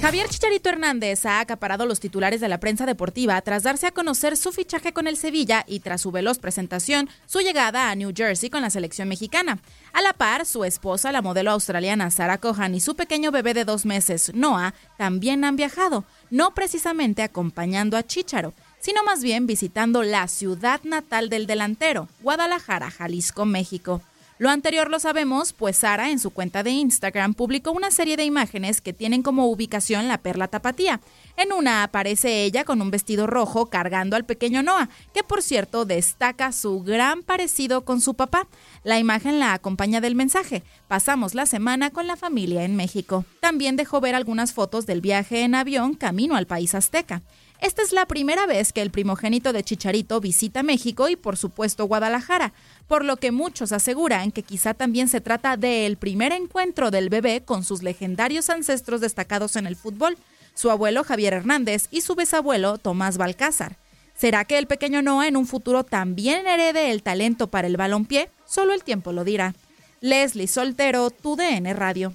Javier Chicharito Hernández ha acaparado los titulares de la prensa deportiva tras darse a conocer su fichaje con el Sevilla y tras su veloz presentación, su llegada a New Jersey con la selección mexicana. A la par, su esposa, la modelo australiana Sarah Cohan y su pequeño bebé de dos meses, Noah, también han viajado, no precisamente acompañando a Chicharo, sino más bien visitando la ciudad natal del delantero, Guadalajara, Jalisco, México. Lo anterior lo sabemos, pues Sara en su cuenta de Instagram publicó una serie de imágenes que tienen como ubicación la perla tapatía. En una aparece ella con un vestido rojo cargando al pequeño Noah, que por cierto destaca su gran parecido con su papá. La imagen la acompaña del mensaje. Pasamos la semana con la familia en México. También dejó ver algunas fotos del viaje en avión camino al país azteca. Esta es la primera vez que el primogénito de Chicharito visita México y por supuesto Guadalajara, por lo que muchos aseguran que quizá también se trata del primer encuentro del bebé con sus legendarios ancestros destacados en el fútbol, su abuelo Javier Hernández y su bisabuelo Tomás Balcázar. ¿Será que el pequeño Noah en un futuro también herede el talento para el balompié? Solo el tiempo lo dirá. Leslie Soltero, tu DN Radio.